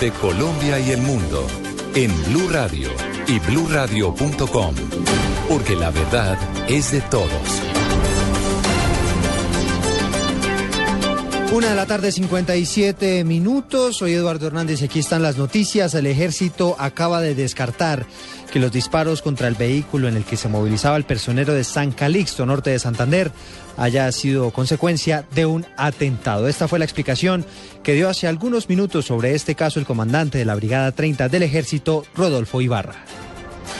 de Colombia y el mundo en Blue Radio y bluradio.com, porque la verdad es de todos. Una de la tarde, 57 minutos. Soy Eduardo Hernández y aquí están las noticias. El ejército acaba de descartar que los disparos contra el vehículo en el que se movilizaba el personero de San Calixto, norte de Santander, haya sido consecuencia de un atentado. Esta fue la explicación que dio hace algunos minutos sobre este caso el comandante de la Brigada 30 del Ejército, Rodolfo Ibarra.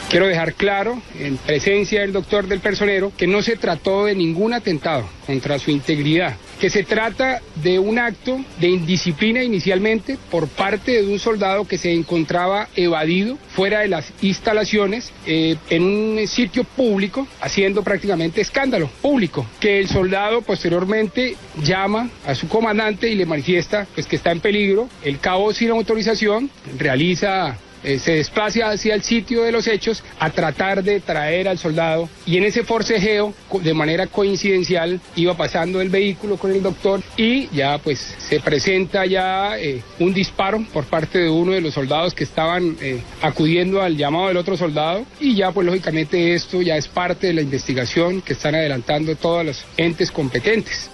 Quiero dejar claro, en presencia del doctor del personero, que no se trató de ningún atentado contra su integridad, que se trata de un acto de indisciplina inicialmente por parte de un soldado que se encontraba evadido fuera de las instalaciones eh, en un sitio público, haciendo prácticamente escándalo público, que el soldado posteriormente llama a su comandante y le manifiesta pues, que está en peligro, el cabo sin autorización realiza eh, se desplaza hacia el sitio de los hechos a tratar de traer al soldado y en ese forcejeo de manera coincidencial iba pasando el vehículo con el doctor y ya pues se presenta ya eh, un disparo por parte de uno de los soldados que estaban eh, acudiendo al llamado del otro soldado y ya pues lógicamente esto ya es parte de la investigación que están adelantando todos los entes competentes.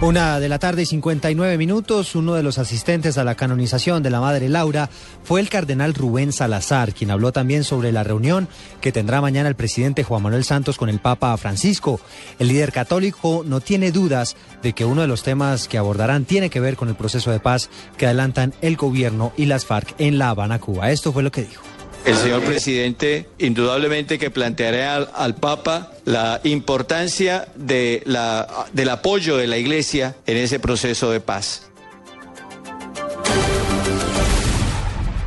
Una de la tarde y 59 minutos, uno de los asistentes a la canonización de la Madre Laura fue el cardenal Rubén Salazar, quien habló también sobre la reunión que tendrá mañana el presidente Juan Manuel Santos con el Papa Francisco. El líder católico no tiene dudas de que uno de los temas que abordarán tiene que ver con el proceso de paz que adelantan el gobierno y las FARC en La Habana, Cuba. Esto fue lo que dijo. El señor presidente indudablemente que planteará al, Papa la importancia de la, del apoyo de la Iglesia en ese proceso de paz.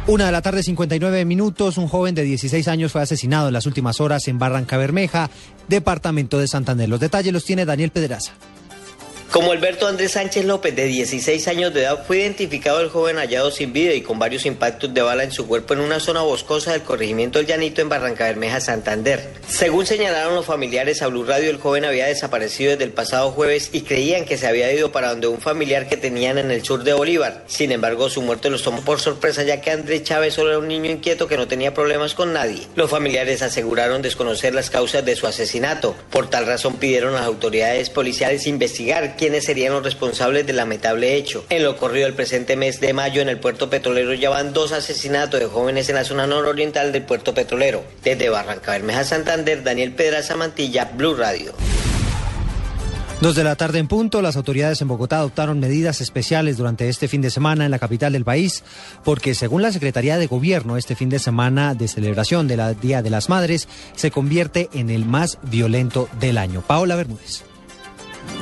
Una de la tarde, 59 minutos. Un joven de 16 años fue asesinado en las últimas horas en Barranca Bermeja, departamento de Santander. Los detalles los tiene Daniel Pedraza. Como Alberto Andrés Sánchez López, de 16 años de edad, fue identificado el joven hallado sin vida y con varios impactos de bala en su cuerpo en una zona boscosa del corregimiento del Llanito en Barranca Bermeja, Santander. Según señalaron los familiares a Blue Radio, el joven había desaparecido desde el pasado jueves y creían que se había ido para donde un familiar que tenían en el sur de Bolívar. Sin embargo, su muerte los tomó por sorpresa ya que Andrés Chávez solo era un niño inquieto que no tenía problemas con nadie. Los familiares aseguraron desconocer las causas de su asesinato. Por tal razón pidieron a las autoridades policiales investigar quiénes serían los responsables del lamentable hecho. En lo ocurrido el presente mes de mayo en el puerto petrolero ya van dos asesinatos de jóvenes en la zona nororiental del puerto petrolero. Desde Barranca Bermeja, Santander, Daniel Pedraza Mantilla, Blue Radio. Dos de la tarde en punto, las autoridades en Bogotá adoptaron medidas especiales durante este fin de semana en la capital del país, porque según la Secretaría de Gobierno, este fin de semana de celebración del Día de las Madres se convierte en el más violento del año. Paola Bermúdez.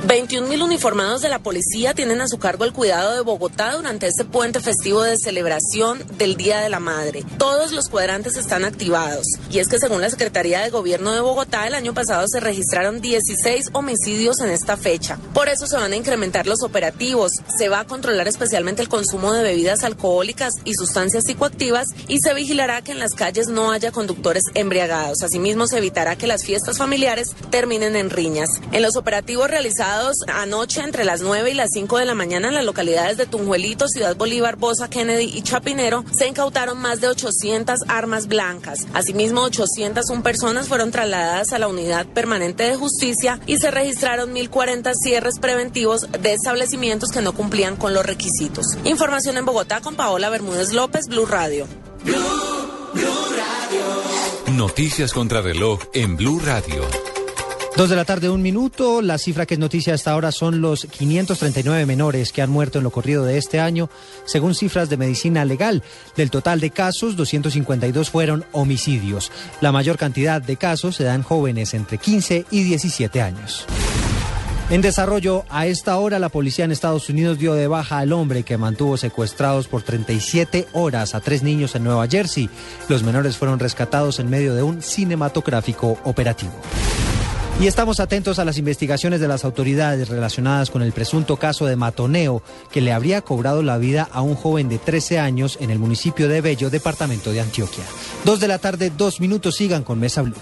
21.000 uniformados de la policía tienen a su cargo el cuidado de Bogotá durante este puente festivo de celebración del Día de la Madre. Todos los cuadrantes están activados. Y es que según la Secretaría de Gobierno de Bogotá, el año pasado se registraron 16 homicidios en esta fecha. Por eso se van a incrementar los operativos. Se va a controlar especialmente el consumo de bebidas alcohólicas y sustancias psicoactivas y se vigilará que en las calles no haya conductores embriagados. Asimismo, se evitará que las fiestas familiares terminen en riñas. En los operativos realizados anoche entre las 9 y las 5 de la mañana en las localidades de Tunjuelito, Ciudad Bolívar, Bosa, Kennedy y Chapinero se incautaron más de 800 armas blancas. Asimismo, 801 personas fueron trasladadas a la unidad permanente de justicia y se registraron 1.040 cierres preventivos de establecimientos que no cumplían con los requisitos. Información en Bogotá con Paola Bermúdez López, Blue Radio. Blue, Radio. Noticias contra reloj en Blue Radio. Dos de la tarde, un minuto. La cifra que es noticia hasta ahora son los 539 menores que han muerto en lo corrido de este año, según cifras de medicina legal. Del total de casos, 252 fueron homicidios. La mayor cantidad de casos se dan jóvenes entre 15 y 17 años. En desarrollo, a esta hora la policía en Estados Unidos dio de baja al hombre que mantuvo secuestrados por 37 horas a tres niños en Nueva Jersey. Los menores fueron rescatados en medio de un cinematográfico operativo. Y estamos atentos a las investigaciones de las autoridades relacionadas con el presunto caso de matoneo que le habría cobrado la vida a un joven de 13 años en el municipio de Bello, departamento de Antioquia. Dos de la tarde, dos minutos, sigan con Mesa Blue.